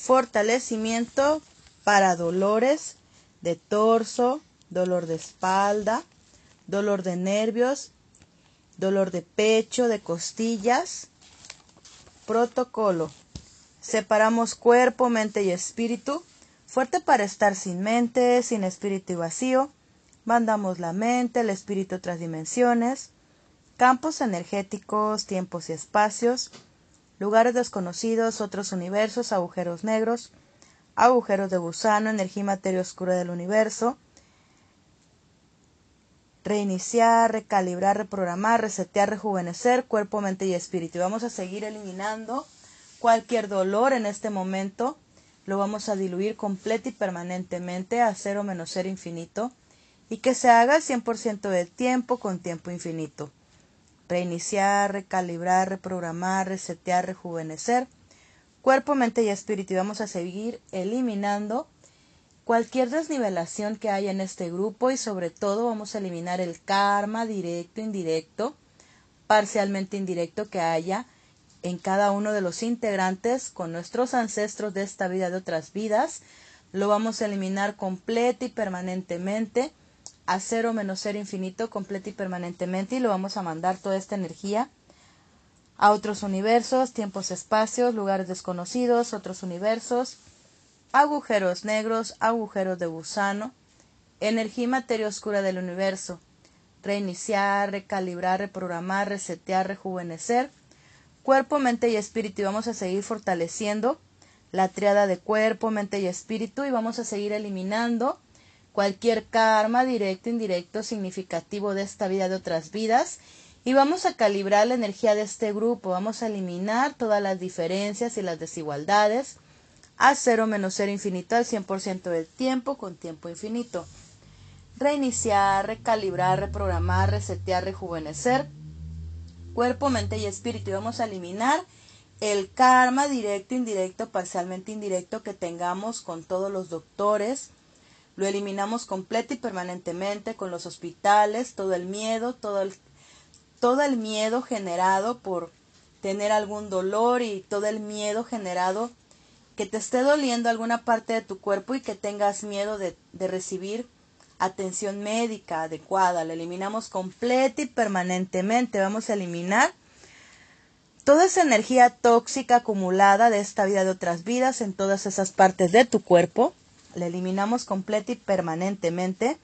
fortalecimiento para dolores de torso, dolor de espalda, dolor de nervios, dolor de pecho, de costillas. Protocolo. Separamos cuerpo, mente y espíritu. Fuerte para estar sin mente, sin espíritu y vacío. Mandamos la mente, el espíritu a otras dimensiones. Campos energéticos, tiempos y espacios. Lugares desconocidos, otros universos, agujeros negros, agujeros de gusano, energía y materia oscura del universo reiniciar, recalibrar, reprogramar, resetear, rejuvenecer cuerpo, mente y espíritu. Vamos a seguir eliminando cualquier dolor en este momento. Lo vamos a diluir completo y permanentemente a cero menos cero infinito y que se haga el 100% del tiempo con tiempo infinito. Reiniciar, recalibrar, reprogramar, resetear, rejuvenecer cuerpo, mente y espíritu. Y vamos a seguir eliminando cualquier desnivelación que haya en este grupo y sobre todo vamos a eliminar el karma directo, indirecto, parcialmente indirecto que haya en cada uno de los integrantes con nuestros ancestros de esta vida de otras vidas. Lo vamos a eliminar completo y permanentemente a cero menos cero infinito, completo y permanentemente y lo vamos a mandar toda esta energía a otros universos, tiempos, espacios, lugares desconocidos, otros universos, agujeros negros, agujeros de gusano, energía y materia oscura del universo, reiniciar, recalibrar, reprogramar, resetear, rejuvenecer, cuerpo, mente y espíritu. Y vamos a seguir fortaleciendo la triada de cuerpo, mente y espíritu y vamos a seguir eliminando cualquier karma directo, indirecto, significativo de esta vida de otras vidas y vamos a calibrar la energía de este grupo, vamos a eliminar todas las diferencias y las desigualdades, a cero menos cero infinito al 100% del tiempo con tiempo infinito. Reiniciar, recalibrar, reprogramar, resetear, rejuvenecer cuerpo, mente y espíritu. Y vamos a eliminar el karma directo, indirecto, parcialmente indirecto que tengamos con todos los doctores. Lo eliminamos completo y permanentemente con los hospitales, todo el miedo, todo el, todo el miedo generado por tener algún dolor y todo el miedo generado que te esté doliendo alguna parte de tu cuerpo y que tengas miedo de, recibir atención médica adecuada. La eliminamos completa y permanentemente. Vamos a eliminar toda esa energía tóxica acumulada de esta vida de otras vidas en todas esas partes de tu cuerpo. La eliminamos completa y permanentemente.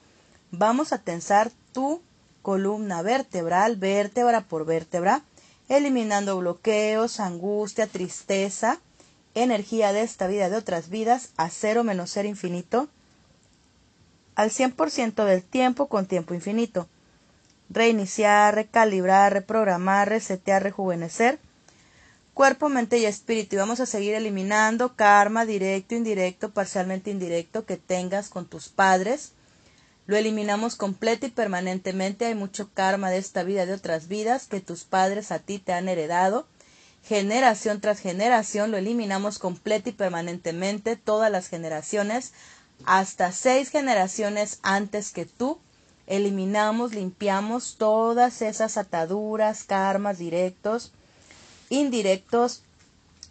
Vamos a tensar tu columna vertebral, vértebra por vértebra, eliminando bloqueos, angustia, tristeza, energía de esta vida de otras vidas a cero menos ser infinito al 100% del tiempo con tiempo infinito. Reiniciar, recalibrar, reprogramar, resetear, rejuvenecer. Cuerpo, mente y espíritu. Y vamos a seguir eliminando karma directo, indirecto, parcialmente indirecto que tengas con tus padres. Lo eliminamos completo y permanentemente. Hay mucho karma de esta vida de otras vidas que tus padres a ti te han heredado generación tras generación, lo eliminamos completo y permanentemente, todas las generaciones, hasta seis generaciones antes que tú, eliminamos, limpiamos todas esas ataduras, karmas directos, indirectos,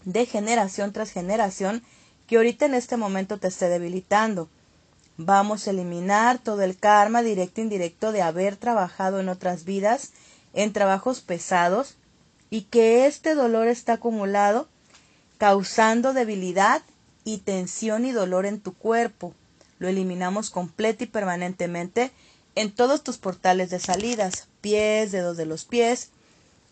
de generación tras generación, que ahorita en este momento te esté debilitando. Vamos a eliminar todo el karma directo e indirecto de haber trabajado en otras vidas, en trabajos pesados, y que este dolor está acumulado causando debilidad y tensión y dolor en tu cuerpo. Lo eliminamos completo y permanentemente en todos tus portales de salidas, pies, dedos de los pies,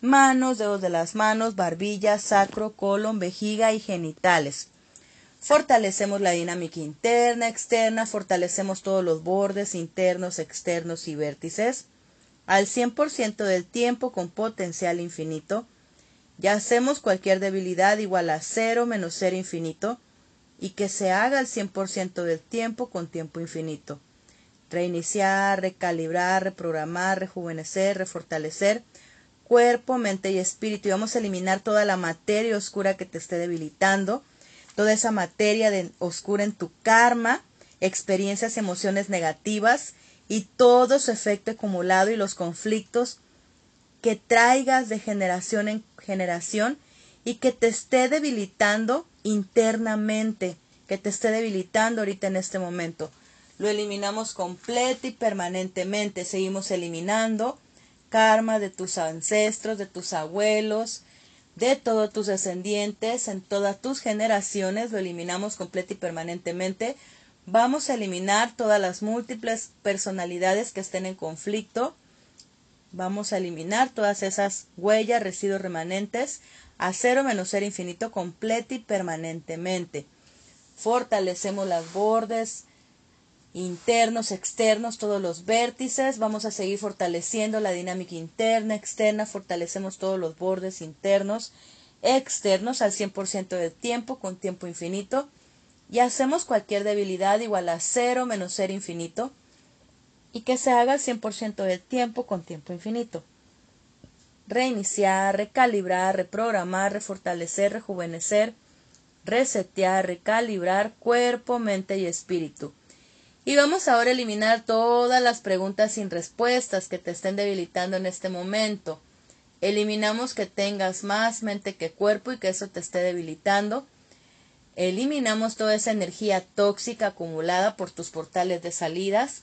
manos, dedos de las manos, barbilla, sacro, colon, vejiga y genitales. Fortalecemos la dinámica interna, externa, fortalecemos todos los bordes internos, externos y vértices al 100% del tiempo con potencial infinito ya hacemos cualquier debilidad igual a cero menos cero infinito y que se haga el 100% del tiempo con tiempo infinito. Reiniciar, recalibrar, reprogramar, rejuvenecer, refortalecer cuerpo, mente y espíritu. Y vamos a eliminar toda la materia oscura que te esté debilitando, toda esa materia de, oscura en tu karma, experiencias, emociones negativas y todo su efecto acumulado y los conflictos que traigas de generación en generación y que te esté debilitando internamente que te esté debilitando ahorita en este momento. Lo eliminamos completo y permanentemente. Seguimos eliminando karma de tus ancestros, de tus abuelos, de todos tus descendientes, en todas tus generaciones. Lo eliminamos completo y permanentemente. Vamos a eliminar todas las múltiples personalidades que estén en conflicto. Vamos a eliminar todas esas huellas, residuos remanentes a cero menos ser infinito completo y permanentemente. Fortalecemos las bordes internos, externos, todos los vértices. Vamos a seguir fortaleciendo la dinámica interna, externa. Fortalecemos todos los bordes internos, externos al 100% del tiempo con tiempo infinito y hacemos cualquier debilidad igual a cero menos ser infinito y que se haga el 100% del tiempo con tiempo infinito. Reiniciar, recalibrar, reprogramar, refortalecer, rejuvenecer, resetear, recalibrar cuerpo, mente y espíritu. Y vamos ahora a eliminar todas las preguntas sin respuestas que te estén debilitando en este momento. Eliminamos que tengas más mente que cuerpo y que eso te esté debilitando. Eliminamos toda esa energía tóxica acumulada por tus portales de salidas,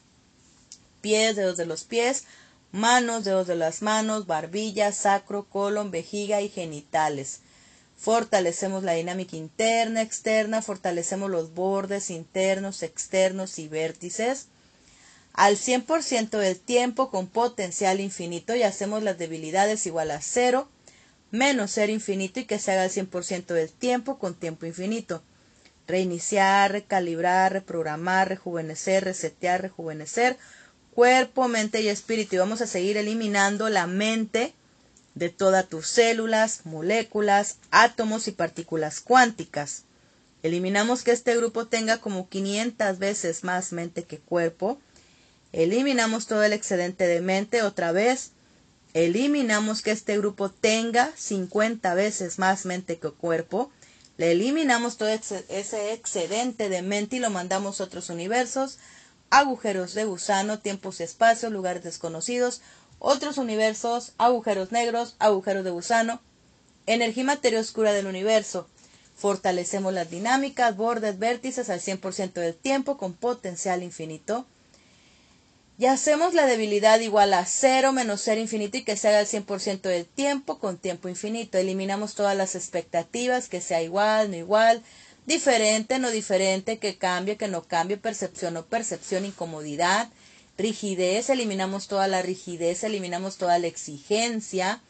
pies, dedos de los pies, manos, dedos de las manos, barbilla, sacro, colon, vejiga y genitales. Fortalecemos la dinámica interna, externa, fortalecemos los bordes internos, externos y vértices al 100% del tiempo con potencial infinito y hacemos las debilidades igual a cero menos ser infinito y que se haga el 100% del tiempo con tiempo infinito. Reiniciar, recalibrar, reprogramar, rejuvenecer, resetear, rejuvenecer, cuerpo, mente y espíritu. Y vamos a seguir eliminando la mente de todas tus células, moléculas, átomos y partículas cuánticas. Eliminamos que este grupo tenga como 500 veces más mente que cuerpo. Eliminamos todo el excedente de mente otra vez eliminamos que este grupo tenga 50 veces más mente que cuerpo, le eliminamos todo ese excedente de mente y lo mandamos a otros universos, agujeros de gusano, tiempos y espacios, lugares desconocidos, otros universos, agujeros negros, agujeros de gusano, energía materia oscura del universo. Fortalecemos las dinámicas, bordes, vértices al 100% del tiempo con potencial infinito y hacemos la debilidad igual a cero menos ser infinito y que se haga el 100% del tiempo con tiempo infinito. Eliminamos todas las expectativas, que sea igual, no igual, diferente, no diferente, que cambie, que no cambie, percepción o percepción, incomodidad, rigidez, eliminamos toda la rigidez, eliminamos toda la exigencia,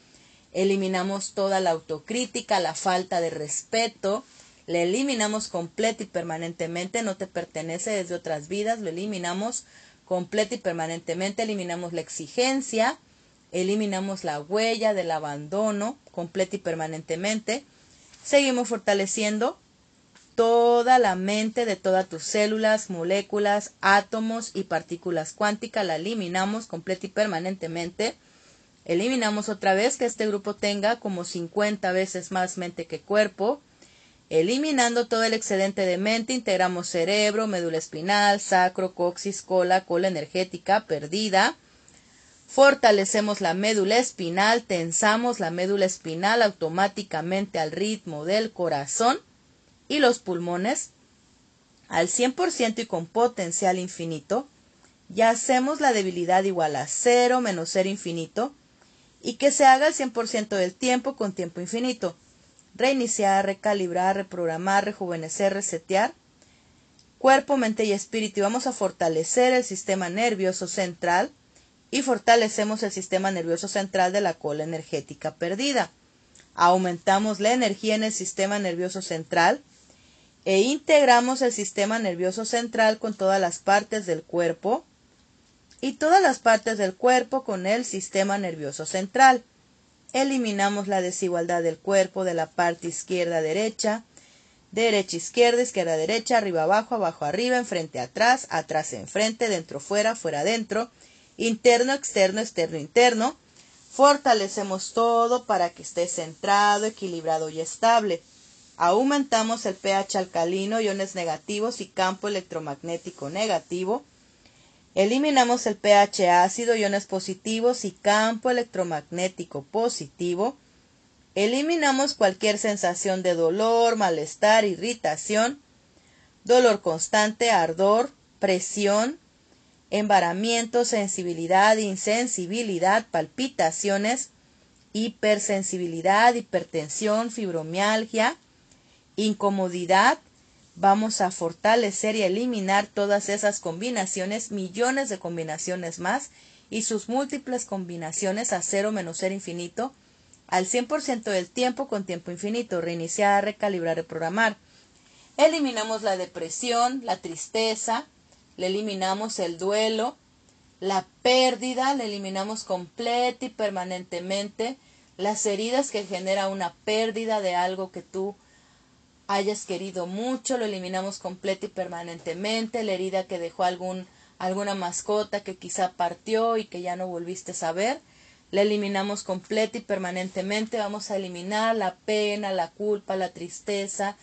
eliminamos toda la autocrítica, la falta de respeto, le eliminamos completo y permanentemente, no te pertenece desde otras vidas, lo eliminamos completa y permanentemente, eliminamos la exigencia, eliminamos la huella del abandono completa y permanentemente, seguimos fortaleciendo toda la mente de todas tus células, moléculas, átomos y partículas cuánticas, la eliminamos completa y permanentemente. Eliminamos otra vez que este grupo tenga como 50 veces más mente que cuerpo. Eliminando todo el excedente de mente, integramos cerebro, médula espinal, sacro, coxis, cola, cola energética perdida. Fortalecemos la médula espinal, tensamos la médula espinal automáticamente al ritmo del corazón y los pulmones al 100% y con potencial infinito. Y hacemos la debilidad igual a cero menos ser infinito y que se haga el 100% del tiempo con tiempo infinito reiniciar, recalibrar, reprogramar, rejuvenecer, resetear cuerpo, mente y espíritu. Y vamos a fortalecer el sistema nervioso central y fortalecemos el sistema nervioso central de la cola energética perdida. Aumentamos la energía en el sistema nervioso central e integramos el sistema nervioso central con todas las partes del cuerpo y todas las partes del cuerpo con el sistema nervioso central. Eliminamos la desigualdad del cuerpo de la parte izquierda-derecha, derecha-izquierda, izquierda-derecha, arriba-abajo, abajo-arriba, enfrente-atrás, atrás-enfrente, dentro-fuera, fuera-dentro, interno-externo, externo-interno. Fortalecemos todo para que esté centrado, equilibrado y estable. Aumentamos el pH alcalino, iones negativos y campo electromagnético negativo Eliminamos el pH ácido, iones positivos y campo electromagnético positivo. Eliminamos cualquier sensación de dolor, malestar, irritación, dolor constante, ardor, presión, embaramiento, sensibilidad, insensibilidad, palpitaciones, hipersensibilidad, hipertensión, fibromialgia, incomodidad. Vamos a fortalecer y eliminar todas esas combinaciones, millones de combinaciones más y sus múltiples combinaciones a cero menos ser infinito al 100% del tiempo con tiempo infinito, reiniciar, recalibrar, reprogramar. Eliminamos la depresión, la tristeza, le eliminamos el duelo, la pérdida, le eliminamos completa y permanentemente las heridas que genera una pérdida de algo que tú hayas querido mucho, lo eliminamos completa y permanentemente, la herida que dejó algún alguna mascota que quizá partió y que ya no volviste a ver, la eliminamos completa y permanentemente, vamos a eliminar la pena, la culpa, la tristeza,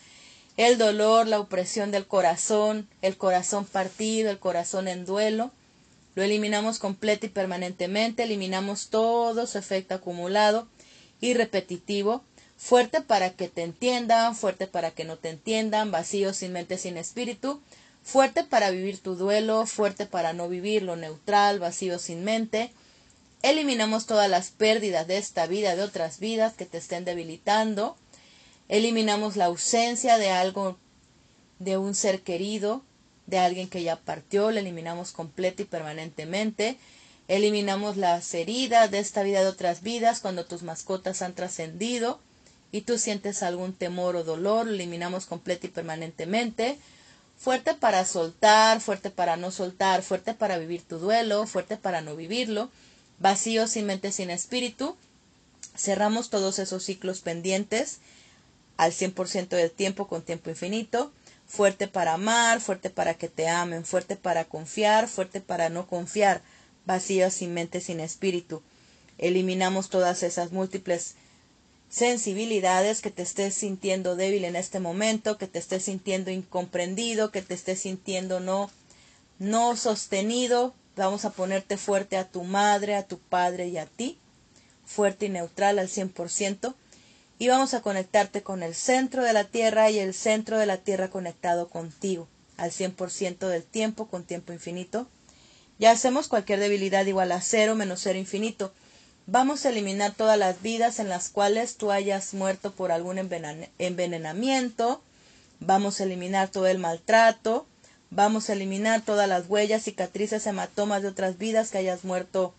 el dolor, la opresión del corazón, el corazón partido, el corazón en duelo. Lo eliminamos completa y permanentemente, eliminamos todo su efecto acumulado y repetitivo, fuerte para que te entiendan, fuerte para que no te entiendan, vacío sin mente, sin espíritu, fuerte para vivir tu duelo, fuerte para no vivirlo, neutral, vacío sin mente. Eliminamos todas las pérdidas de esta vida, de otras vidas que te estén debilitando, Eliminamos la ausencia de algo, de un ser querido, de alguien que ya partió, la eliminamos completa y permanentemente. Eliminamos las heridas de esta vida de otras vidas cuando tus mascotas han trascendido y tú sientes algún temor o dolor, lo eliminamos completa y permanentemente. Fuerte para soltar, fuerte para no soltar, fuerte para vivir tu duelo, fuerte para no vivirlo. Vacío sin mente, sin espíritu. Cerramos todos esos ciclos pendientes al 100% del tiempo con tiempo infinito, fuerte para amar, fuerte para que te amen, fuerte para confiar, fuerte para no confiar, vacío sin mente, sin espíritu. Eliminamos todas esas múltiples sensibilidades que te estés sintiendo débil en este momento, que te estés sintiendo incomprendido, que te estés sintiendo no no sostenido. Vamos a ponerte fuerte a tu madre, a tu padre y a ti, fuerte y neutral al 100% y vamos a conectarte con el centro de la Tierra y el centro de la Tierra conectado contigo al 100% del tiempo con tiempo infinito. Ya hacemos cualquier debilidad igual a cero menos cero infinito. Vamos a eliminar todas las vidas en las cuales tú hayas muerto por algún envenenamiento. Vamos a eliminar todo el maltrato. Vamos a eliminar todas las huellas, cicatrices, hematomas de otras vidas que hayas muerto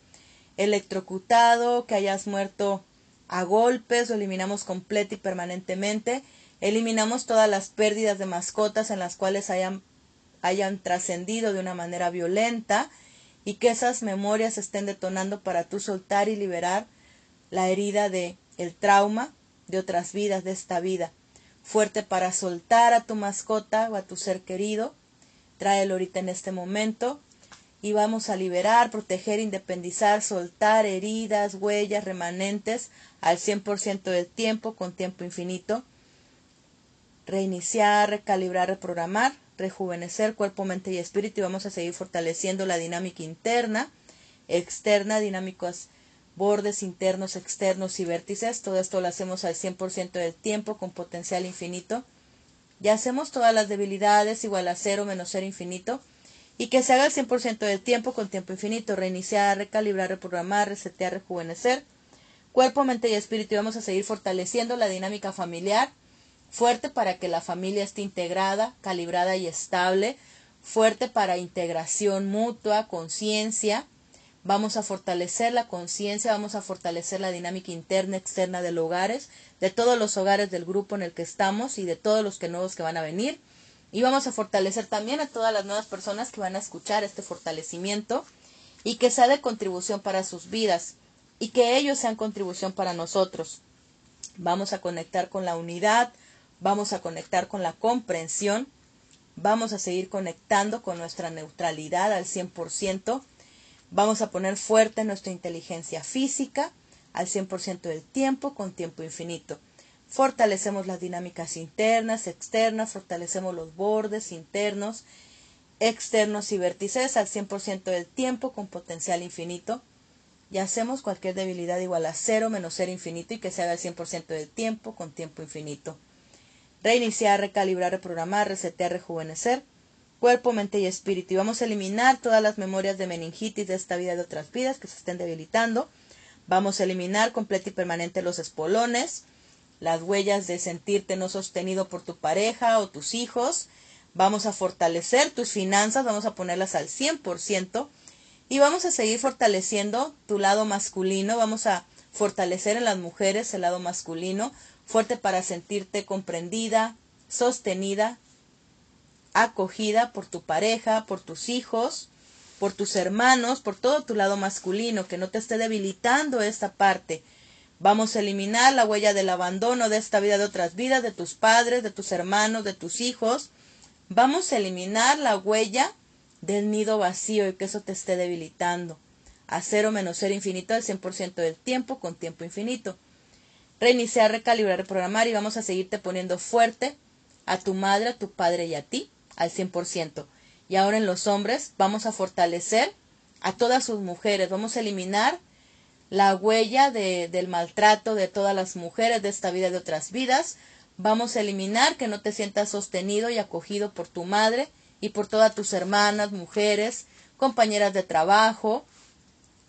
electrocutado, que hayas muerto a golpes, lo eliminamos completo y permanentemente. Eliminamos todas las pérdidas de mascotas en las cuales hayan, hayan trascendido de una manera violenta y que esas memorias estén detonando para tú soltar y liberar la herida de el trauma de otras vidas de esta vida. Fuerte para soltar a tu mascota o a tu ser querido. Tráelo ahorita en este momento y vamos a liberar, proteger, independizar, soltar heridas, huellas, remanentes al 100% del tiempo con tiempo infinito. Reiniciar, recalibrar, reprogramar, rejuvenecer cuerpo, mente y espíritu y vamos a seguir fortaleciendo la dinámica interna, externa, dinámicos bordes internos, externos y vértices. Todo esto lo hacemos al 100% del tiempo con potencial infinito. Ya hacemos todas las debilidades igual a cero menos cero infinito y que se haga el 100% del tiempo con tiempo infinito, reiniciar, recalibrar, reprogramar, resetear, rejuvenecer, cuerpo, mente y espíritu. Y vamos a seguir fortaleciendo la dinámica familiar, fuerte para que la familia esté integrada, calibrada y estable, fuerte para integración mutua, conciencia. Vamos a fortalecer la conciencia, vamos a fortalecer la dinámica interna, externa de los hogares, de todos los hogares del grupo en el que estamos y de todos los que nuevos que van a venir y vamos a fortalecer también a todas las nuevas personas que van a escuchar este fortalecimiento y que sea de contribución para sus vidas y que ellos sean contribución para nosotros. Vamos a conectar con la unidad, vamos a conectar con la comprensión, vamos a seguir conectando con nuestra neutralidad al 100%, vamos a poner fuerte nuestra inteligencia física al 100% del tiempo con tiempo infinito. Fortalecemos las dinámicas internas, externas, fortalecemos los bordes internos, externos y vértices al 100% del tiempo con potencial infinito. y hacemos cualquier debilidad igual a cero menos ser infinito y que se haga el 100% del tiempo con tiempo infinito. Reiniciar, recalibrar, reprogramar, resetear, rejuvenecer, cuerpo, mente y espíritu. Y vamos a eliminar todas las memorias de meningitis de esta vida y de otras vidas que se estén debilitando. Vamos a eliminar completa y permanente los espolones, las huellas de sentirte no sostenido por tu pareja o tus hijos. Vamos a fortalecer tus finanzas, vamos a ponerlas al 100% y vamos a seguir fortaleciendo tu lado masculino, vamos a fortalecer en las mujeres el lado masculino, fuerte para sentirte comprendida, sostenida, acogida por tu pareja, por tus hijos, por tus hermanos, por todo tu lado masculino, que no te esté debilitando esta parte. Vamos a eliminar la huella del abandono de esta vida de otras vidas, de tus padres, de tus hermanos, de tus hijos. Vamos a eliminar la huella del nido vacío y que eso te esté debilitando. A cero menos cero infinito al 100% del tiempo con tiempo infinito. Reiniciar, recalibrar, reprogramar y vamos a seguirte poniendo fuerte a tu madre, a tu padre y a ti al 100%. Y ahora en los hombres vamos a fortalecer a todas sus mujeres. Vamos a eliminar la huella de, del maltrato de todas las mujeres de esta vida y de otras vidas. Vamos a eliminar que no te sientas sostenido y acogido por tu madre y por todas tus hermanas, mujeres, compañeras de trabajo,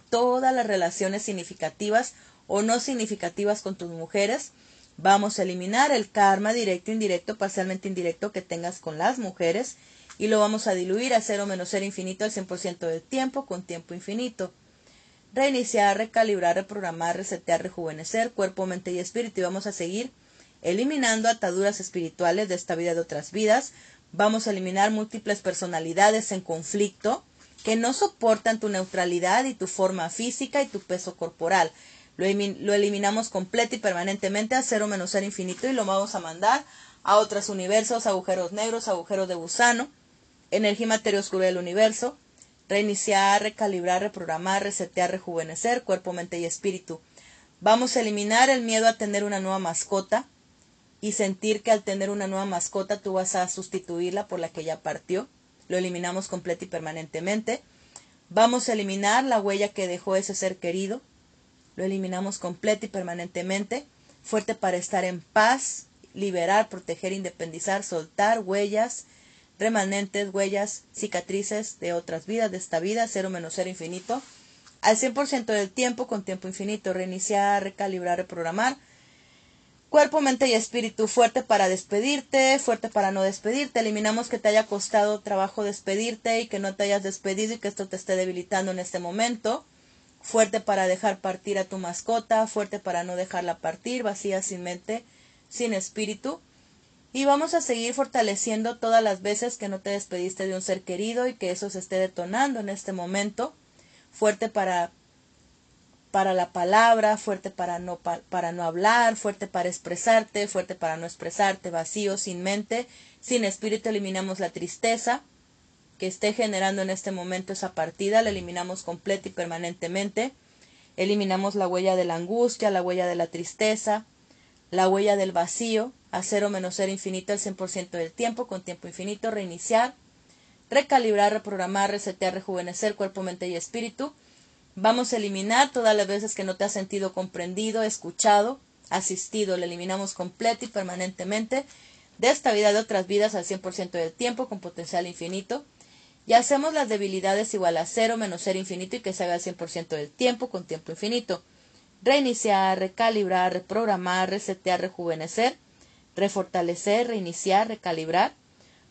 todas las relaciones significativas o no significativas con tus mujeres. Vamos a eliminar el karma directo, indirecto, parcialmente indirecto que tengas con las mujeres y lo vamos a diluir a cero menos ser infinito al 100% del tiempo con tiempo infinito. Reiniciar, recalibrar, reprogramar, resetear, rejuvenecer cuerpo, mente y espíritu y vamos a seguir eliminando ataduras espirituales de esta vida de otras vidas, Vamos a eliminar múltiples personalidades en conflicto que no soportan tu neutralidad y tu forma física y tu peso corporal. Lo, eliminamos completo y permanentemente a cero menos ser infinito y lo vamos a mandar a otros universos, agujeros negros, agujeros de gusano, energía materia oscura del universo, reiniciar, recalibrar, reprogramar, resetear, rejuvenecer, cuerpo, mente y espíritu. Vamos a eliminar el miedo a tener una nueva mascota, y sentir que al tener una nueva mascota tú vas a sustituirla por la que ya partió. Lo eliminamos completo y permanentemente. Vamos a eliminar la huella que dejó ese ser querido. Lo eliminamos completo y permanentemente. Fuerte para estar en paz, liberar, proteger, independizar, soltar huellas, remanentes, huellas, cicatrices de otras vidas, de esta vida, cero menos cero infinito. Al 100% del tiempo, con tiempo infinito, reiniciar, recalibrar, reprogramar Cuerpo, mente y espíritu fuerte para despedirte, fuerte para no despedirte. Eliminamos que te haya costado trabajo despedirte y que no te hayas despedido y que esto te esté debilitando en este momento. Fuerte para dejar partir a tu mascota, fuerte para no dejarla partir, vacía sin mente, sin espíritu. Y vamos a seguir fortaleciendo todas las veces que no te despediste de un ser querido y que eso se esté detonando en este momento. Fuerte para para la palabra, fuerte para no, para no hablar, fuerte para expresarte, fuerte para no expresarte, vacío, sin mente, sin espíritu, eliminamos la tristeza que esté generando en este momento esa partida, la eliminamos completa y permanentemente, eliminamos la huella de la angustia, la huella de la tristeza, la huella del vacío, a cero menos cero infinito el 100% del tiempo, con tiempo infinito, reiniciar, recalibrar, reprogramar, resetear, rejuvenecer cuerpo, mente y espíritu, Vamos a eliminar todas las veces que no te has sentido comprendido, escuchado, asistido. Lo eliminamos completo y permanentemente de esta vida de otras vidas al 100% del tiempo con potencial infinito. Y hacemos las debilidades igual a cero menos ser infinito y que se haga al 100% del tiempo con tiempo infinito. Reiniciar, recalibrar, reprogramar, resetear, rejuvenecer, refortalecer, reiniciar, recalibrar.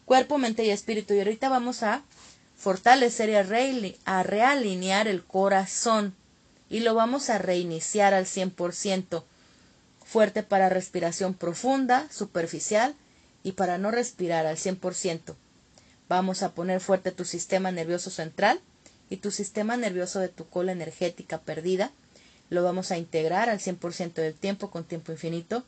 Cuerpo, mente y espíritu. Y ahorita vamos a fortalecer y a, realinear el corazón y lo vamos a reiniciar al 100%. Fuerte para respiración profunda, superficial y para no respirar al 100%. Vamos a poner fuerte tu sistema nervioso central y tu sistema nervioso de tu cola energética perdida. Lo vamos a integrar al 100% del tiempo con tiempo infinito.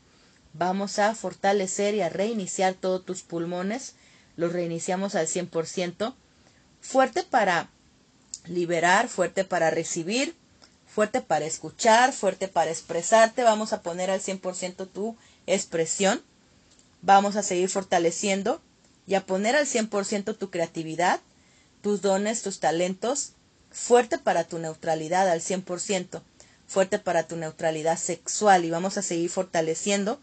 Vamos a fortalecer y a reiniciar todos tus pulmones. Los reiniciamos al 100% fuerte para liberar, fuerte para recibir, fuerte para escuchar, fuerte para expresarte. Vamos a poner al 100% tu expresión. Vamos a seguir fortaleciendo y a poner al 100% tu creatividad, tus dones, tus talentos, fuerte para tu neutralidad al 100%, fuerte para tu neutralidad sexual y vamos a seguir fortaleciendo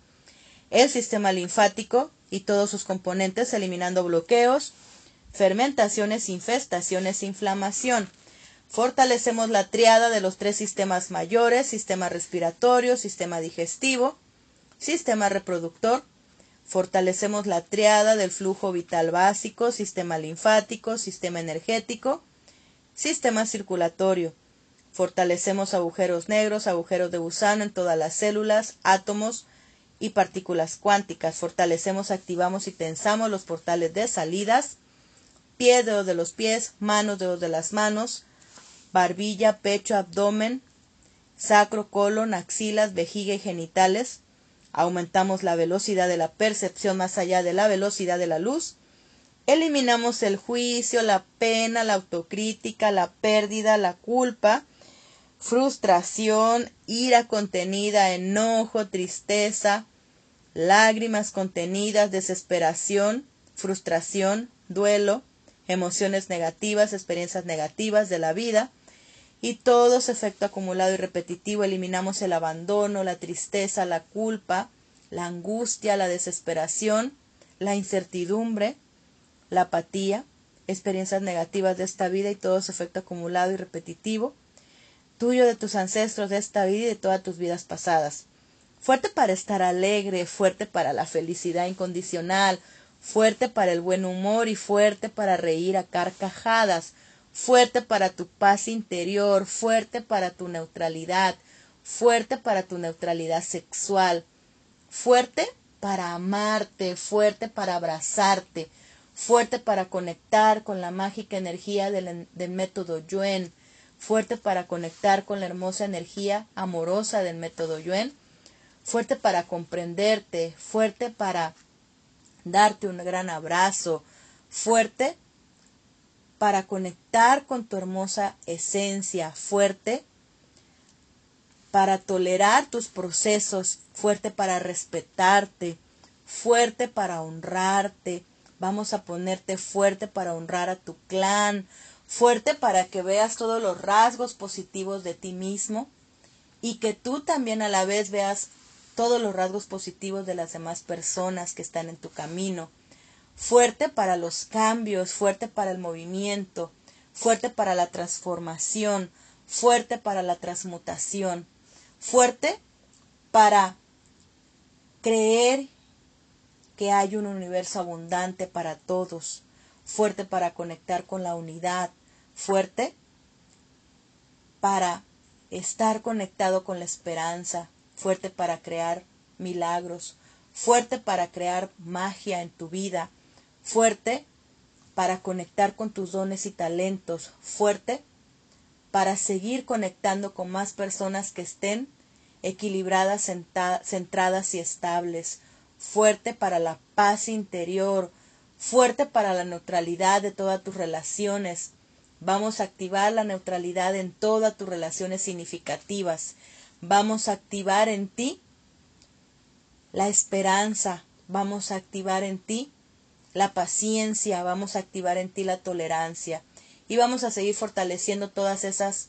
el sistema linfático y todos sus componentes, eliminando bloqueos, fermentaciones, infestaciones, inflamación. Fortalecemos la triada de los tres sistemas mayores, sistema respiratorio, sistema digestivo, sistema reproductor. Fortalecemos la triada del flujo vital básico, sistema linfático, sistema energético, sistema circulatorio. Fortalecemos agujeros negros, agujeros de gusano en todas las células, átomos y partículas cuánticas. Fortalecemos, activamos y tensamos los portales de salidas, pie, dedos de los pies, manos, dedos de las manos, barbilla, pecho, abdomen, sacro, colon, axilas, vejiga y genitales. Aumentamos la velocidad de la percepción más allá de la velocidad de la luz. Eliminamos el juicio, la pena, la autocrítica, la pérdida, la culpa, frustración, ira contenida, enojo, tristeza, lágrimas contenidas, desesperación, frustración, duelo, emociones negativas, experiencias negativas de la vida, y todo ese efecto acumulado y repetitivo eliminamos el abandono, la tristeza, la culpa, la angustia, la desesperación, la incertidumbre, la apatía, experiencias negativas de esta vida y todo ese efecto acumulado y repetitivo, tuyo de tus ancestros de esta vida y de todas tus vidas pasadas. Fuerte para estar alegre, fuerte para la felicidad incondicional, fuerte para el buen humor y fuerte para reír a carcajadas, fuerte para tu paz interior, fuerte para tu neutralidad, fuerte para tu neutralidad sexual, fuerte para amarte, fuerte para abrazarte, fuerte para conectar con la mágica energía del, método Yuen, fuerte para conectar con la hermosa energía amorosa del método Yuen, fuerte para comprenderte, fuerte para darte un gran abrazo, fuerte para conectar con tu hermosa esencia fuerte, para tolerar tus procesos, fuerte para respetarte, fuerte para honrarte. Vamos a ponerte fuerte para honrar a tu clan, fuerte para que veas todos los rasgos positivos de ti mismo y que tú también a la vez veas todos los rasgos positivos de las demás personas que están en tu camino fuerte para los cambios, fuerte para el movimiento, fuerte para la transformación, fuerte para la transmutación, fuerte para creer que hay un universo abundante para todos, fuerte para conectar con la unidad, fuerte para estar conectado con la esperanza, fuerte para crear milagros, fuerte para crear magia en tu vida, fuerte para conectar con tus dones y talentos, fuerte para seguir conectando con más personas que estén equilibradas, centradas y estables, fuerte para la paz interior, fuerte para la neutralidad de todas tus relaciones. Vamos a activar la neutralidad en todas tus relaciones significativas. Vamos a activar en ti la esperanza. Vamos a activar en ti la paciencia, vamos a activar en ti la tolerancia y vamos a seguir fortaleciendo todas esas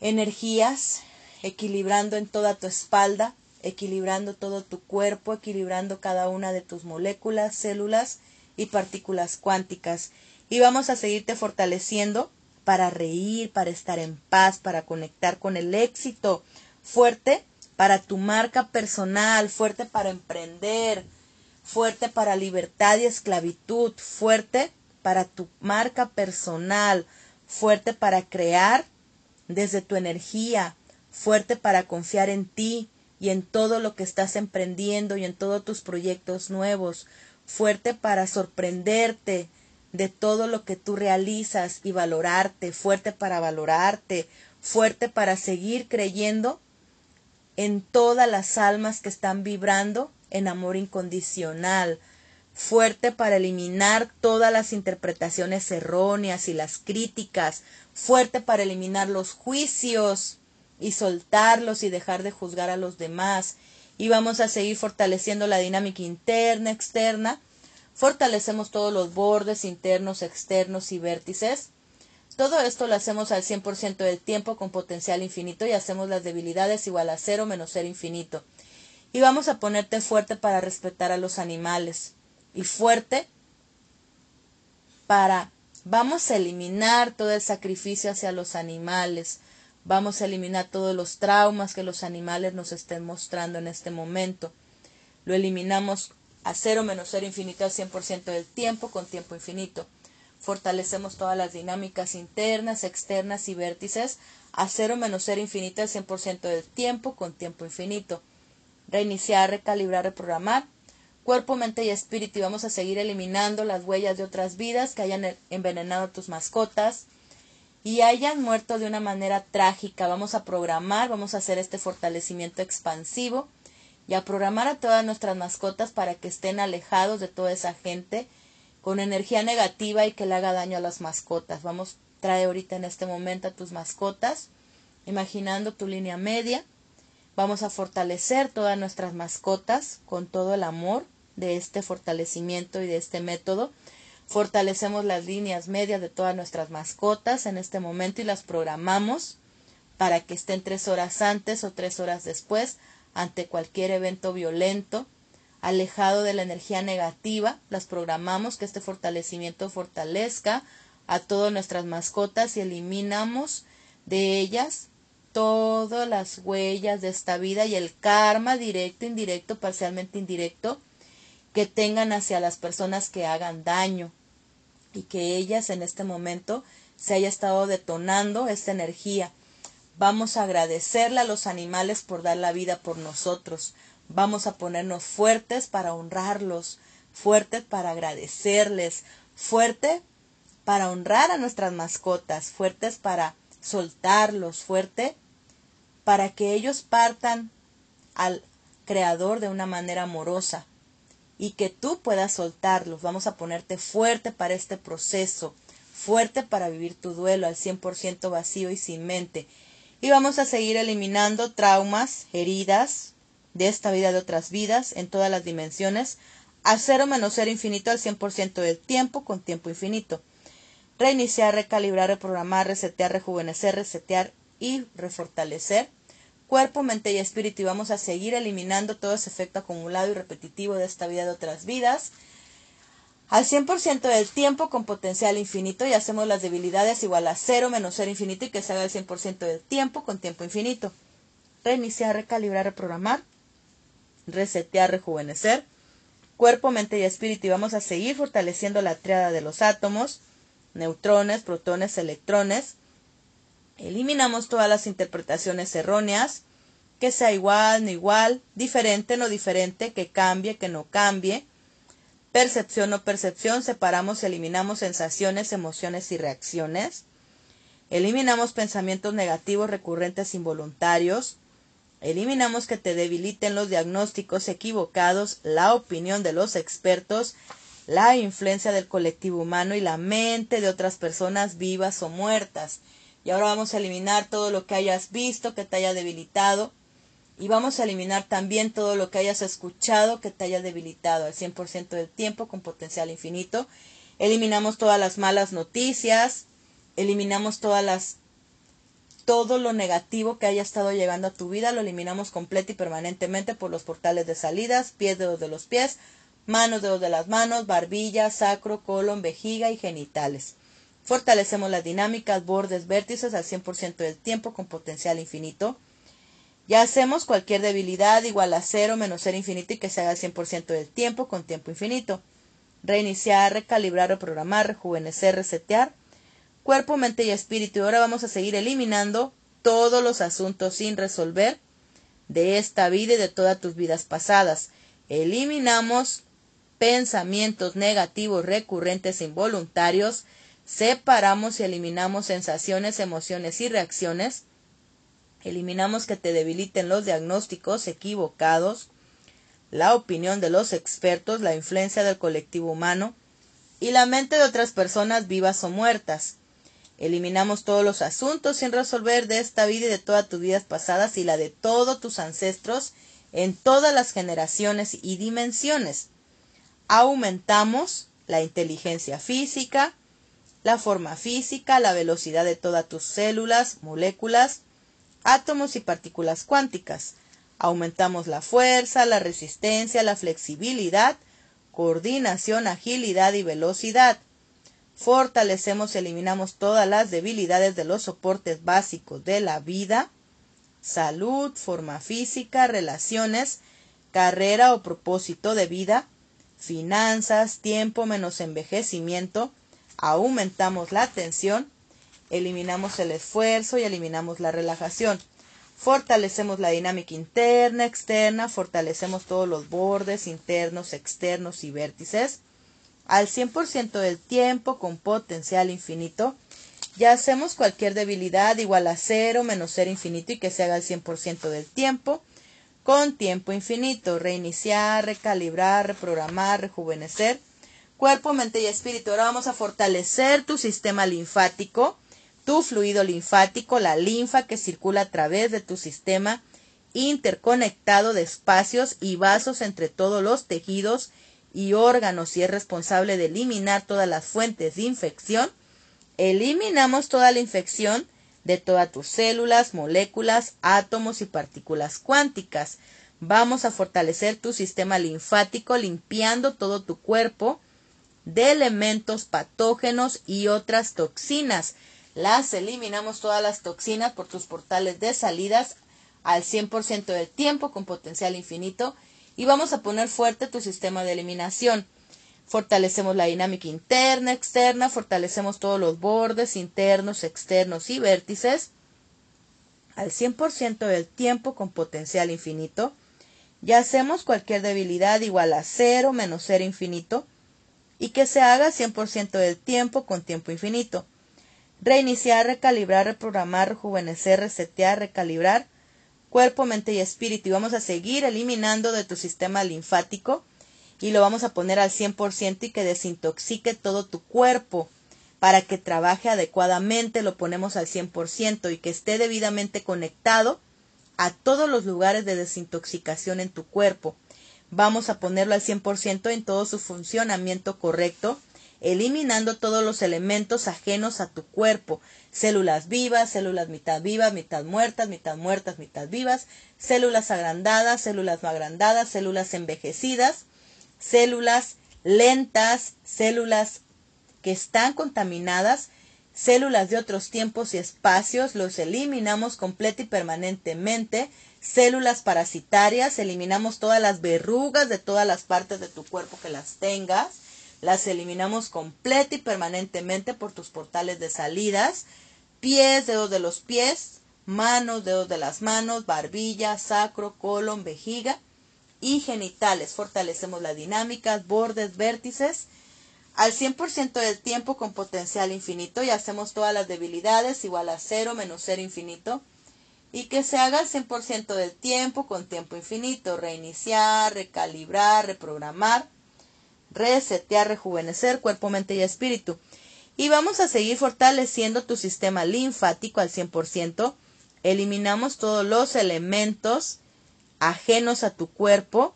energías, equilibrando en toda tu espalda, equilibrando todo tu cuerpo, equilibrando cada una de tus moléculas, células y partículas cuánticas. Y vamos a seguirte fortaleciendo para reír, para estar en paz, para conectar con el éxito, fuerte para tu marca personal, fuerte para emprender, fuerte para libertad y esclavitud, fuerte para tu marca personal, fuerte para crear desde tu energía, fuerte para confiar en ti y en todo lo que estás emprendiendo y en todos tus proyectos nuevos, fuerte para sorprenderte de todo lo que tú realizas y valorarte, fuerte para valorarte, fuerte para seguir creyendo en todas las almas que están vibrando en amor incondicional, fuerte para eliminar todas las interpretaciones erróneas y las críticas, fuerte para eliminar los juicios y soltarlos y dejar de juzgar a los demás. Y vamos a seguir fortaleciendo la dinámica interna, externa. Fortalecemos todos los bordes internos, externos y vértices. Todo esto lo hacemos al 100% del tiempo con potencial infinito y hacemos las debilidades igual a cero menos ser infinito. Y vamos a ponerte fuerte para respetar a los animales y fuerte para vamos a eliminar todo el sacrificio hacia los animales, vamos a eliminar todos los traumas que los animales nos estén mostrando en este momento. Lo eliminamos a cero menos cero infinito al 100% del tiempo con tiempo infinito. Fortalecemos todas las dinámicas internas, externas y vértices a cero menos cero infinito al 100% del tiempo con tiempo infinito. Reiniciar, recalibrar, reprogramar cuerpo, mente y espíritu y vamos a seguir eliminando las huellas de otras vidas que hayan envenenado a tus mascotas y hayan muerto de una manera trágica. Vamos a programar, vamos a hacer este fortalecimiento expansivo y a programar a todas nuestras mascotas para que estén alejados de toda esa gente con energía negativa y que le haga daño a las mascotas. Vamos, trae ahorita en este momento a tus mascotas, imaginando tu línea media. Vamos a fortalecer todas nuestras mascotas con todo el amor de este fortalecimiento y de este método. Fortalecemos las líneas medias de todas nuestras mascotas en este momento y las programamos para que estén tres horas antes o tres horas después ante cualquier evento violento, alejado de la energía negativa. Las programamos que este fortalecimiento fortalezca a todas nuestras mascotas y eliminamos de ellas todas las huellas de esta vida y el karma directo, indirecto, parcialmente indirecto que tengan hacia las personas que hagan daño y que ellas en este momento se haya estado detonando esta energía. Vamos a agradecerle a los animales por dar la vida por nosotros. Vamos a ponernos fuertes para honrarlos, fuertes para agradecerles, fuerte para honrar a nuestras mascotas, fuertes para soltarlos, fuerte para que ellos partan al Creador de una manera amorosa, y que tú puedas soltarlos. Vamos a ponerte fuerte para este proceso, fuerte para vivir tu duelo al 100% vacío y sin mente. Y vamos a seguir eliminando traumas, heridas de esta vida de otras vidas en todas las dimensiones, a cero menos cero infinito al 100% del tiempo con tiempo infinito. Reiniciar, recalibrar, reprogramar, resetear, rejuvenecer, resetear y refortalecer cuerpo, mente y espíritu. Y vamos a seguir eliminando todo ese efecto acumulado y repetitivo de esta vida de otras vidas. Al 100% del tiempo con potencial infinito y hacemos las debilidades igual a cero menos cero infinito y que se haga el 100% del tiempo con tiempo infinito. Reiniciar, recalibrar, reprogramar, resetear, rejuvenecer, cuerpo, mente y espíritu. Y vamos a seguir fortaleciendo la triada de los átomos, neutrones, protones, electrones, Eliminamos todas las interpretaciones erróneas, que sea igual, no igual, diferente, no diferente, que cambie, que no cambie. Percepción, no percepción, separamos, eliminamos sensaciones, emociones y reacciones. Eliminamos pensamientos negativos recurrentes involuntarios. Eliminamos que te debiliten los diagnósticos equivocados, la opinión de los expertos, la influencia del colectivo humano y la mente de otras personas vivas o muertas. Y ahora vamos a eliminar todo lo que hayas visto que te haya debilitado. Y vamos a eliminar también todo lo que hayas escuchado que te haya debilitado al 100% del tiempo con potencial infinito. Eliminamos todas las malas noticias. Eliminamos todas las todo lo negativo que haya estado llegando a tu vida lo eliminamos completo y permanentemente por los portales de salidas, pies, dedos de los pies, manos, dedos de las manos, barbilla, sacro, colon, vejiga y genitales. Fortalecemos las dinámicas, bordes, vértices al 100% del tiempo con potencial infinito. Ya hacemos cualquier debilidad igual a cero menos ser infinito y que se haga al 100% del tiempo con tiempo infinito. Reiniciar, recalibrar, reprogramar, rejuvenecer, resetear. Cuerpo, mente y espíritu. Y ahora vamos a seguir eliminando todos los asuntos sin resolver de esta vida y de todas tus vidas pasadas. Eliminamos pensamientos negativos recurrentes involuntarios Separamos y eliminamos sensaciones, emociones y reacciones. Eliminamos que te debiliten los diagnósticos equivocados, la opinión de los expertos, la influencia del colectivo humano y la mente de otras personas vivas o muertas. Eliminamos todos los asuntos sin resolver de esta vida y de todas tus vidas pasadas y la de todos tus ancestros en todas las generaciones y dimensiones. Aumentamos la inteligencia física, la forma física, la velocidad de todas tus células, moléculas, átomos y partículas cuánticas. Aumentamos la fuerza, la resistencia, la flexibilidad, coordinación, agilidad y velocidad. Fortalecemos y eliminamos todas las debilidades de los soportes básicos de la vida, salud, forma física, relaciones, carrera o propósito de vida, finanzas, tiempo menos envejecimiento, aumentamos la tensión, eliminamos el esfuerzo y eliminamos la relajación. Fortalecemos la dinámica interna, externa, fortalecemos todos los bordes internos, externos y vértices al 100% del tiempo con potencial infinito. Ya hacemos cualquier debilidad igual a cero menos cero infinito y que se haga al 100% del tiempo con tiempo infinito. Reiniciar, recalibrar, reprogramar, rejuvenecer cuerpo, mente y espíritu. Ahora vamos a fortalecer tu sistema linfático tu fluido linfático, la linfa que circula a través de tu sistema interconectado de espacios y vasos entre todos los tejidos y órganos y es responsable de eliminar todas las fuentes de infección. Eliminamos toda la infección de todas tus células, moléculas, átomos y partículas cuánticas. Vamos a fortalecer tu sistema linfático limpiando todo tu cuerpo de elementos patógenos y otras toxinas las eliminamos todas las toxinas por tus portales de salidas al 100% del tiempo con potencial infinito y vamos a poner fuerte tu sistema de eliminación. Fortalecemos la dinámica interna, externa, fortalecemos todos los bordes internos, externos y vértices al 100% del tiempo con potencial infinito. Ya hacemos cualquier debilidad igual a cero menos cero infinito y que se haga 100% del tiempo con tiempo infinito reiniciar, recalibrar, reprogramar, rejuvenecer, resetear, recalibrar cuerpo, mente y espíritu. Y vamos a seguir eliminando de tu sistema linfático y lo vamos a poner al 100% y que desintoxique todo tu cuerpo para que trabaje adecuadamente. Lo ponemos al 100% y que esté debidamente conectado a todos los lugares de desintoxicación en tu cuerpo. Vamos a ponerlo al 100% en todo su funcionamiento correcto eliminando todos los elementos ajenos a tu cuerpo, células vivas, células mitad vivas, mitad muertas, mitad muertas, mitad vivas, células agrandadas, células no agrandadas, células envejecidas, células lentas, células que están contaminadas, células de otros tiempos y espacios, los eliminamos completa y permanentemente, células parasitarias, eliminamos todas las verrugas de todas las partes de tu cuerpo que las tengas, las eliminamos completa y permanentemente por tus portales de salidas, pies, dedos de los pies, manos, dedos de las manos, barbilla, sacro, colon, vejiga y genitales. Fortalecemos las dinámicas, bordes, vértices al 100% del tiempo con potencial infinito y hacemos todas las debilidades igual a cero menos cero infinito y que se haga al 100% del tiempo con tiempo infinito, reiniciar, recalibrar, reprogramar resetear, rejuvenecer cuerpo, mente y espíritu. Y vamos a seguir fortaleciendo tu sistema linfático al 100%. Eliminamos todos los elementos ajenos a tu cuerpo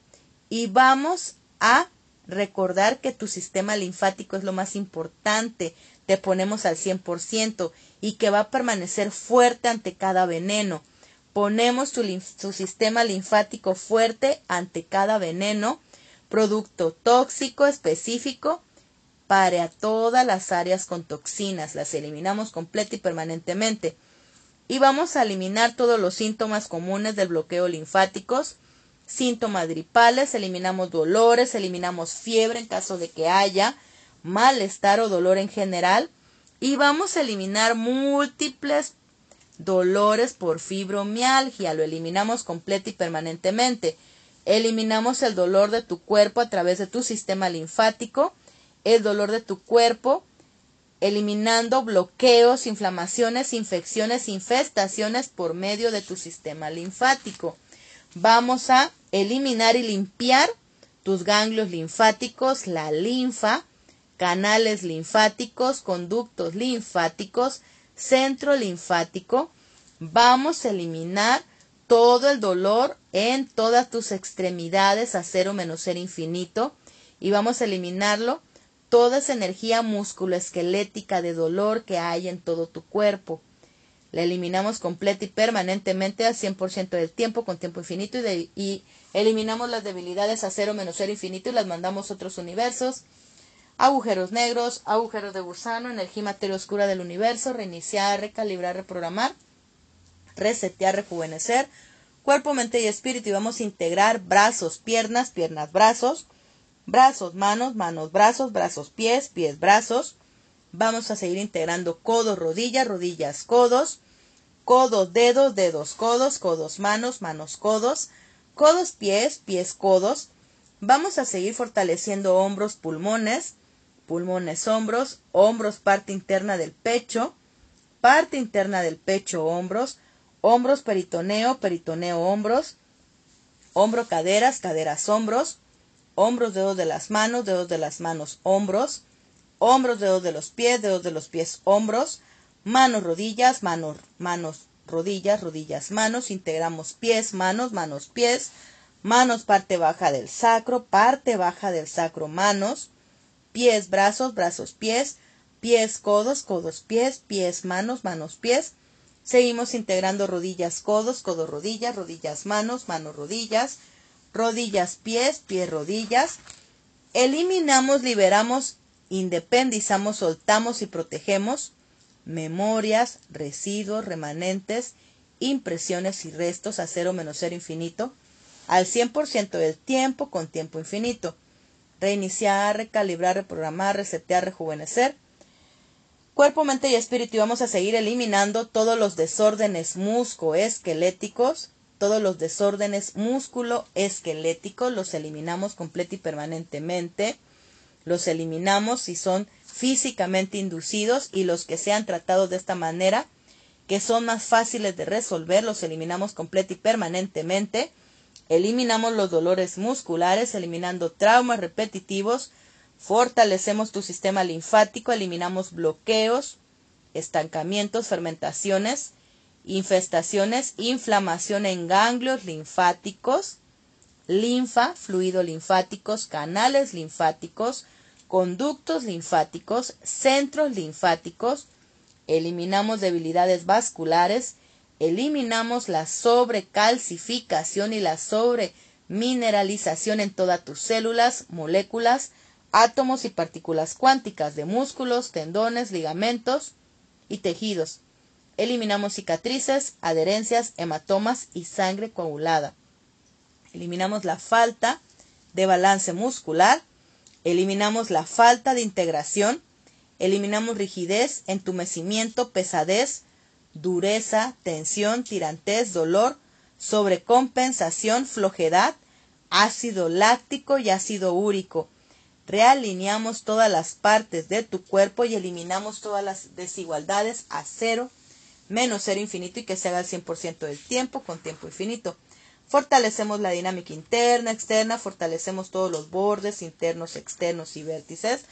y vamos a recordar que tu sistema linfático es lo más importante. Te ponemos al 100% y que va a permanecer fuerte ante cada veneno. Ponemos tu sistema linfático fuerte ante cada veneno producto tóxico específico para todas las áreas con toxinas. Las eliminamos completa y permanentemente. Y vamos a eliminar todos los síntomas comunes del bloqueo linfáticos, síntomas gripales, eliminamos dolores, eliminamos fiebre en caso de que haya malestar o dolor en general. Y vamos a eliminar múltiples dolores por fibromialgia. Lo eliminamos completa y permanentemente. Eliminamos el dolor de tu cuerpo a través de tu sistema linfático, el dolor de tu cuerpo, eliminando bloqueos, inflamaciones, infecciones, infestaciones por medio de tu sistema linfático. Vamos a eliminar y limpiar tus ganglios linfáticos, la linfa, canales linfáticos, conductos linfáticos, centro linfático. Vamos a eliminar todo el dolor en todas tus extremidades a cero menos ser infinito y vamos a eliminarlo toda esa energía musculoesquelética de dolor que hay en todo tu cuerpo. La eliminamos completa y permanentemente al 100% del tiempo con tiempo infinito y, y eliminamos las debilidades a cero menos cero infinito y las mandamos a otros universos agujeros negros, agujeros de gusano, energía materia oscura del universo, reiniciar, recalibrar, reprogramar, resetear, rejuvenecer, cuerpo, mente y espíritu y vamos a integrar brazos, piernas, piernas, brazos, brazos, manos, manos, brazos, brazos, pies, pies, brazos. Vamos a seguir integrando codos, rodillas, rodillas, codos, codos, dedos, dedos, codos, codos, manos, manos, codos, codos, pies, pies, codos. Vamos a seguir fortaleciendo hombros, pulmones, pulmones, hombros, hombros, parte interna del pecho, parte interna del pecho, hombros, hombros, peritoneo, peritoneo, hombros, hombro, caderas, caderas, hombros, hombros, dedos de las manos, dedos de las manos, hombros, hombros, dedos de los pies, dedos de los pies, hombros, manos, rodillas, manos, manos, rodillas, rodillas, manos, integramos pies, manos, manos, pies, manos, parte baja del sacro, parte baja del sacro, manos, pies, brazos, brazos, pies, pies, codos, codos, pies, pies, manos, manos, pies. Seguimos integrando rodillas, codos, codos, rodillas, rodillas, manos, manos, rodillas, rodillas, pies, pies, rodillas. Eliminamos, liberamos, independizamos, soltamos y protegemos memorias, residuos, remanentes, impresiones y restos a cero menos cero infinito, al 100% del tiempo con tiempo infinito reiniciar, recalibrar, reprogramar, resetear, rejuvenecer. Cuerpo, mente y espíritu y vamos a seguir eliminando todos los desórdenes muscoesqueléticos, todos los desórdenes músculo-esqueléticos, los eliminamos completo y permanentemente, los eliminamos si son físicamente inducidos y los que sean tratados de esta manera, que son más fáciles de resolver, los eliminamos completo y permanentemente Eliminamos los dolores musculares, eliminando traumas repetitivos, fortalecemos tu sistema linfático, eliminamos bloqueos, estancamientos, fermentaciones, infestaciones, inflamación en ganglios linfáticos, linfa, fluido linfáticos, canales linfáticos, conductos linfáticos, centros linfáticos, eliminamos debilidades vasculares, eliminamos la sobrecalcificación y la sobremineralización en todas tus células, moléculas, átomos y partículas cuánticas de músculos, tendones, ligamentos y tejidos. Eliminamos cicatrices, adherencias, hematomas y sangre coagulada. Eliminamos la falta de balance muscular. Eliminamos la falta de integración. Eliminamos rigidez, entumecimiento, pesadez, dureza, tensión, tirantez, dolor, sobrecompensación, flojedad, ácido láctico y ácido úrico. Realineamos todas las partes de tu cuerpo y eliminamos todas las desigualdades a cero, menos cero infinito y que se haga el 100% del tiempo con tiempo infinito. Fortalecemos la dinámica interna, externa, fortalecemos todos los bordes internos, externos y vértices.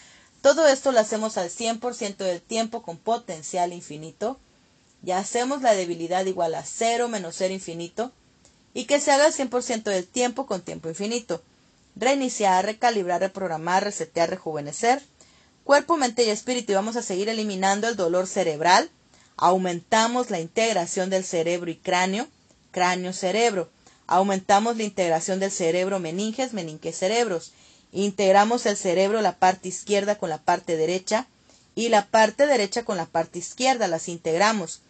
Todo esto lo hacemos al 100% del tiempo con potencial infinito ya hacemos la debilidad igual a cero menos cero infinito y que se haga el 100% del tiempo con tiempo infinito. Reiniciar, recalibrar, reprogramar, resetear, rejuvenecer. Cuerpo, mente y espíritu y vamos a seguir eliminando el dolor cerebral. Aumentamos la integración del cerebro y cráneo, cráneo-cerebro. Aumentamos la integración del cerebro meninges, meninges cerebros. Integramos el cerebro, la parte izquierda con la parte derecha y la parte derecha con la parte izquierda. Las integramos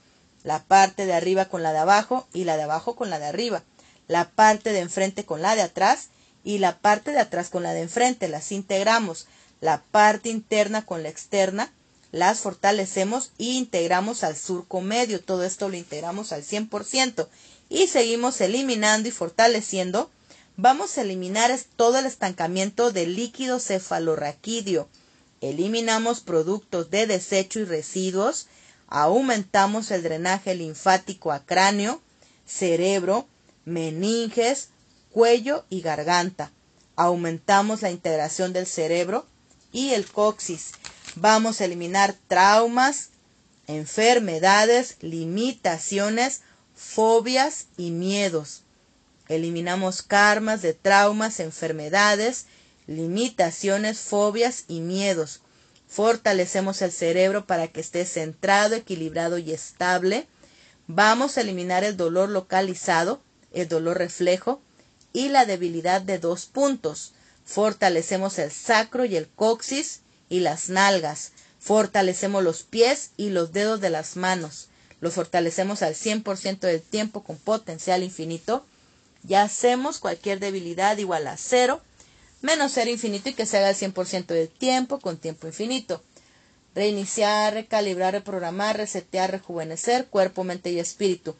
la parte de arriba con la de abajo y la de abajo con la de arriba, la parte de enfrente con la de atrás y la parte de atrás con la de enfrente, las integramos, la parte interna con la externa, las fortalecemos e integramos al surco medio, todo esto lo integramos al 100% y seguimos eliminando y fortaleciendo. Vamos a eliminar todo el estancamiento del líquido cefalorraquídeo. Eliminamos productos de desecho y residuos aumentamos el drenaje linfático a cráneo, cerebro, meninges, cuello y garganta. Aumentamos la integración del cerebro y el coxis. Vamos a eliminar traumas, enfermedades, limitaciones, fobias y miedos. Eliminamos karmas de traumas, enfermedades, limitaciones, fobias y miedos. Fortalecemos el cerebro para que esté centrado, equilibrado y estable. Vamos a eliminar el dolor localizado, el dolor reflejo y la debilidad de dos puntos. Fortalecemos el sacro y el coxis y las nalgas. Fortalecemos los pies y los dedos de las manos. Lo fortalecemos al 100% del tiempo con potencial infinito. Ya hacemos cualquier debilidad igual a cero menos ser infinito y que se haga el 100% del tiempo con tiempo infinito. Reiniciar, recalibrar, reprogramar, resetear, rejuvenecer cuerpo, mente y espíritu.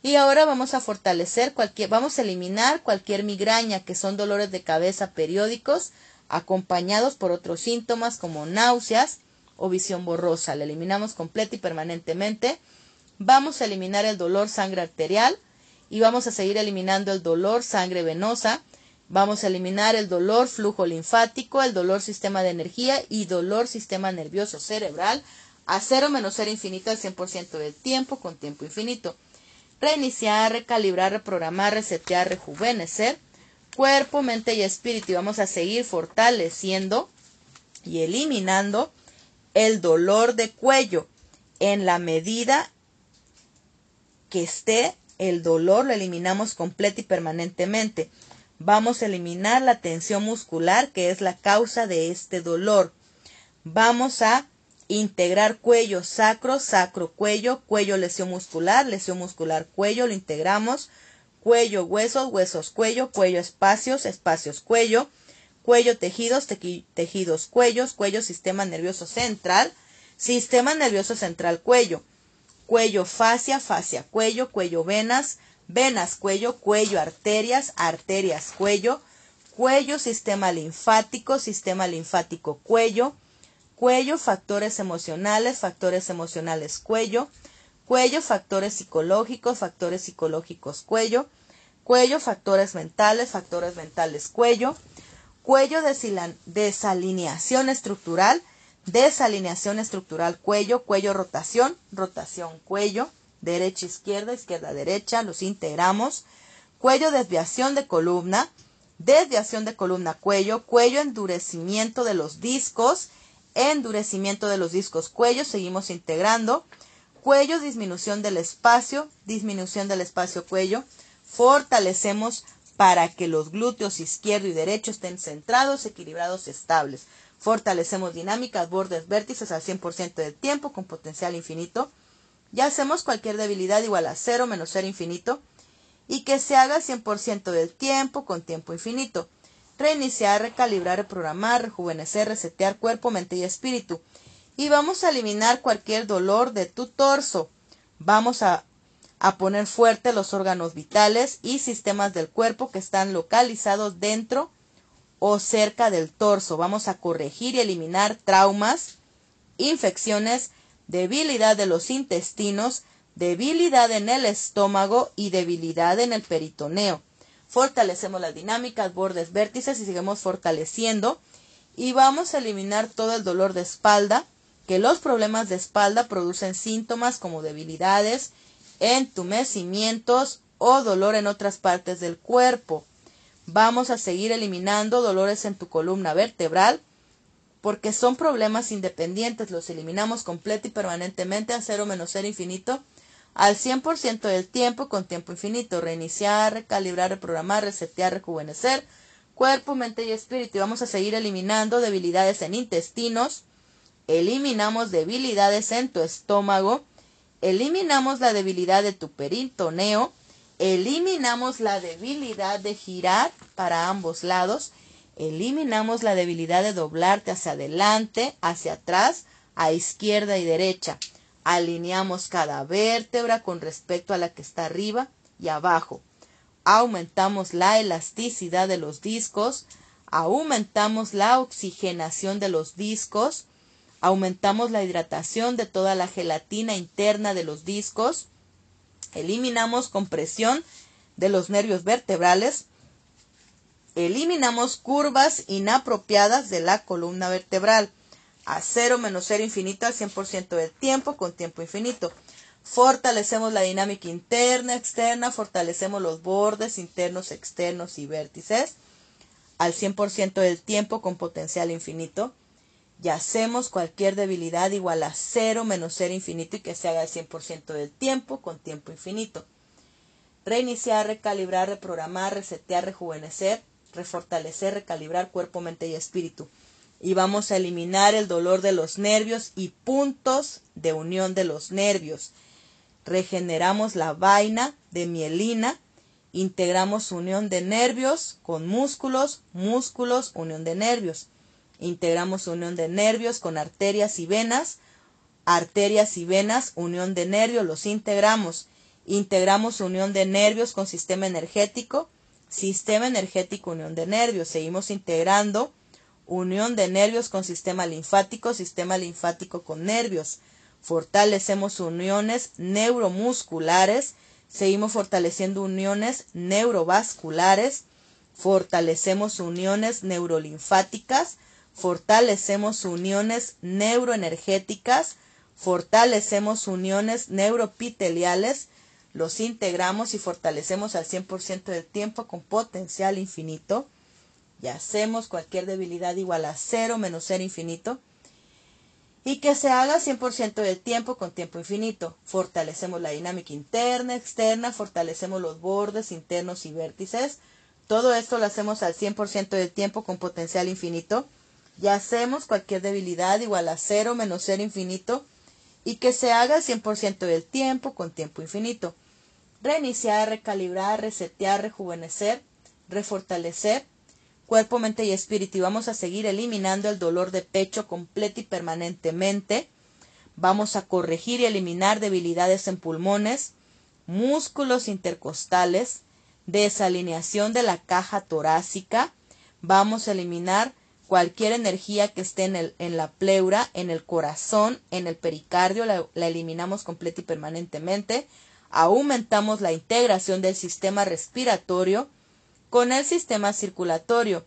Y ahora vamos a fortalecer cualquier, vamos a eliminar cualquier migraña, que son dolores de cabeza periódicos, acompañados por otros síntomas como náuseas o visión borrosa. La eliminamos completa y permanentemente. Vamos a eliminar el dolor sangre arterial y vamos a seguir eliminando el dolor sangre venosa Vamos a eliminar el dolor flujo linfático, el dolor sistema de energía y dolor sistema nervioso cerebral a cero menos ser infinito al 100% del tiempo con tiempo infinito. Reiniciar, recalibrar, reprogramar, resetear, rejuvenecer cuerpo, mente y espíritu. Y vamos a seguir fortaleciendo y eliminando el dolor de cuello en la medida que esté el dolor, lo eliminamos completo y permanentemente. Vamos a eliminar la tensión muscular, que es la causa de este dolor. Vamos a integrar cuello sacro, sacro cuello, cuello lesión muscular, lesión muscular cuello, lo integramos. Cuello huesos, huesos cuello, cuello espacios, espacios cuello, cuello tejidos, tejidos cuellos, cuello sistema nervioso central, sistema nervioso central cuello, cuello fascia, fascia cuello, cuello venas, venas, cuello, cuello, arterias, arterias, cuello, cuello, sistema linfático, sistema linfático, cuello, cuello, factores emocionales, factores emocionales, cuello, cuello, factores psicológicos, factores psicológicos, cuello, cuello, factores mentales, factores mentales, cuello, cuello, desalineación estructural, desalineación estructural, cuello, cuello, rotación, rotación, cuello, derecha, izquierda, izquierda, derecha, los integramos. Cuello, desviación de columna, desviación de columna, cuello, cuello, endurecimiento de los discos, endurecimiento de los discos, cuello, seguimos integrando. Cuello, disminución del espacio, disminución del espacio, cuello. Fortalecemos para que los glúteos izquierdo y derecho estén centrados, equilibrados, estables. Fortalecemos dinámicas, bordes, vértices al 100% del tiempo con potencial infinito. Ya hacemos cualquier debilidad igual a cero menos ser infinito y que se haga 100% del tiempo con tiempo infinito. Reiniciar, recalibrar, reprogramar, rejuvenecer, resetear cuerpo, mente y espíritu. Y vamos a eliminar cualquier dolor de tu torso. Vamos a, a poner fuerte los órganos vitales y sistemas del cuerpo que están localizados dentro o cerca del torso. Vamos a corregir y eliminar traumas, infecciones, debilidad de los intestinos, debilidad en el estómago y debilidad en el peritoneo. Fortalecemos las dinámicas, bordes, vértices y seguimos fortaleciendo. Y vamos a eliminar todo el dolor de espalda, que los problemas de espalda producen síntomas como debilidades, entumecimientos o dolor en otras partes del cuerpo. Vamos a seguir eliminando dolores en tu columna vertebral, porque son problemas independientes, los eliminamos completo y permanentemente a cero menos cero infinito al 100% del tiempo con tiempo infinito, reiniciar, recalibrar, reprogramar, resetear, rejuvenecer, cuerpo, mente y espíritu. Y vamos a seguir eliminando debilidades en intestinos, eliminamos debilidades en tu estómago, eliminamos la debilidad de tu peritoneo, eliminamos la debilidad de girar para ambos lados, Eliminamos la debilidad de doblarte hacia adelante, hacia atrás, a izquierda y derecha. Alineamos cada vértebra con respecto a la que está arriba y abajo. Aumentamos la elasticidad de los discos. Aumentamos la oxigenación de los discos. Aumentamos la hidratación de toda la gelatina interna de los discos. Eliminamos compresión de los nervios vertebrales Eliminamos curvas inapropiadas de la columna vertebral. A cero menos cero infinito al 100% del tiempo con tiempo infinito. Fortalecemos la dinámica interna, externa, fortalecemos los bordes internos, externos y vértices. al 100% del tiempo con potencial infinito y hacemos cualquier debilidad igual a cero menos ser infinito y que se haga el 100% del tiempo con tiempo infinito. Reiniciar, recalibrar, reprogramar, resetear, rejuvenecer, refortalecer, recalibrar cuerpo, mente y espíritu. Y vamos a eliminar el dolor de los nervios y puntos de unión de los nervios. Regeneramos la vaina de mielina Integramos unión de nervios con músculos, músculos, unión de nervios. Integramos unión de nervios con arterias y venas, arterias y venas, unión de nervios, los integramos. Integramos unión de nervios con sistema energético, sistema energético, unión de nervios. Seguimos integrando unión de nervios con sistema linfático, sistema linfático con nervios. Fortalecemos uniones neuromusculares. Seguimos fortaleciendo uniones neurovasculares, fortalecemos uniones neurolinfáticas, fortalecemos uniones neuroenergéticas, fortalecemos uniones neuropiteliales, los integramos y fortalecemos al 100% del tiempo con potencial infinito y hacemos cualquier debilidad igual a cero menos ser infinito y que se haga 100% del tiempo con tiempo infinito. Fortalecemos la dinámica interna, externa, fortalecemos los bordes internos y vértices. Todo esto lo hacemos al 100% del tiempo con potencial infinito. Y hacemos cualquier debilidad igual a cero menos ser infinito y que se haga 100% del tiempo con tiempo infinito. Reiniciar, recalibrar, resetear, rejuvenecer, refortalecer cuerpo, mente y espíritu. Y vamos a seguir eliminando el dolor de pecho completo y permanentemente. Vamos a corregir y eliminar debilidades en pulmones, músculos intercostales, desalineación de la caja torácica. Vamos a eliminar cualquier energía que esté en, la pleura, en el corazón, en el pericardio, la, la eliminamos completo y permanentemente. Aumentamos la integración del sistema respiratorio, con el sistema circulatorio.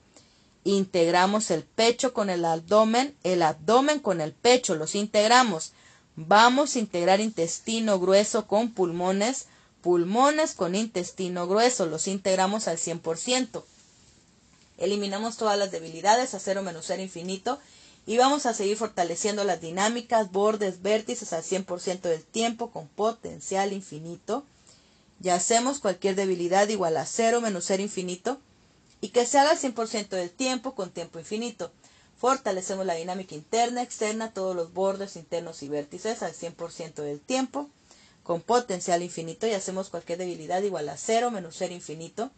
Integramos el pecho con el abdomen, el abdomen con el pecho, los integramos. Vamos a integrar intestino grueso con pulmones, pulmones con intestino grueso, los integramos al 100%. Eliminamos todas las debilidades a cero menos ser infinito y vamos a seguir fortaleciendo las dinámicas, bordes, vértices al 100% del tiempo con potencial infinito y hacemos cualquier debilidad igual a cero menos ser infinito y que se haga el 100% del tiempo con tiempo infinito. Fortalecemos la dinámica interna, externa, todos los bordes internos y vértices al 100% del tiempo con potencial infinito y hacemos cualquier debilidad igual a cero menos ser infinito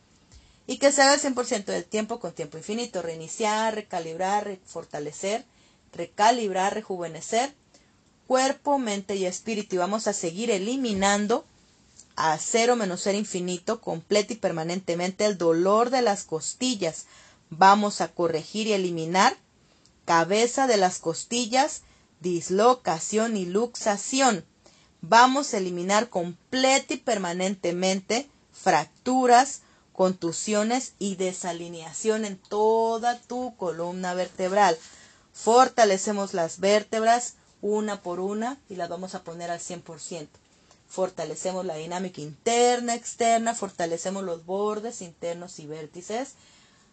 y que se haga el 100% del tiempo con tiempo infinito. Reiniciar, recalibrar, fortalecer, recalibrar, rejuvenecer cuerpo, mente y espíritu y vamos a seguir eliminando a cero menos ser infinito, completo y permanentemente el dolor de las costillas. Vamos a corregir y eliminar cabeza de las costillas, dislocación y luxación. Vamos a eliminar completo y permanentemente fracturas, contusiones y desalineación en toda tu columna vertebral. Fortalecemos las vértebras una por una y las vamos a poner al 100% fortalecemos la dinámica interna, externa, fortalecemos los bordes internos y vértices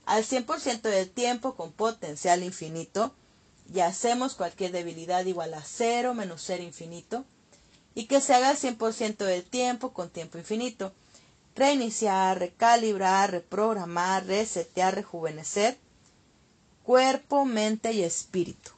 al 100% del tiempo con potencial infinito y hacemos cualquier debilidad igual a cero menos ser infinito y que se haga al 100% del tiempo con tiempo infinito. Reiniciar, recalibrar, reprogramar, resetear, rejuvenecer cuerpo, mente y espíritu.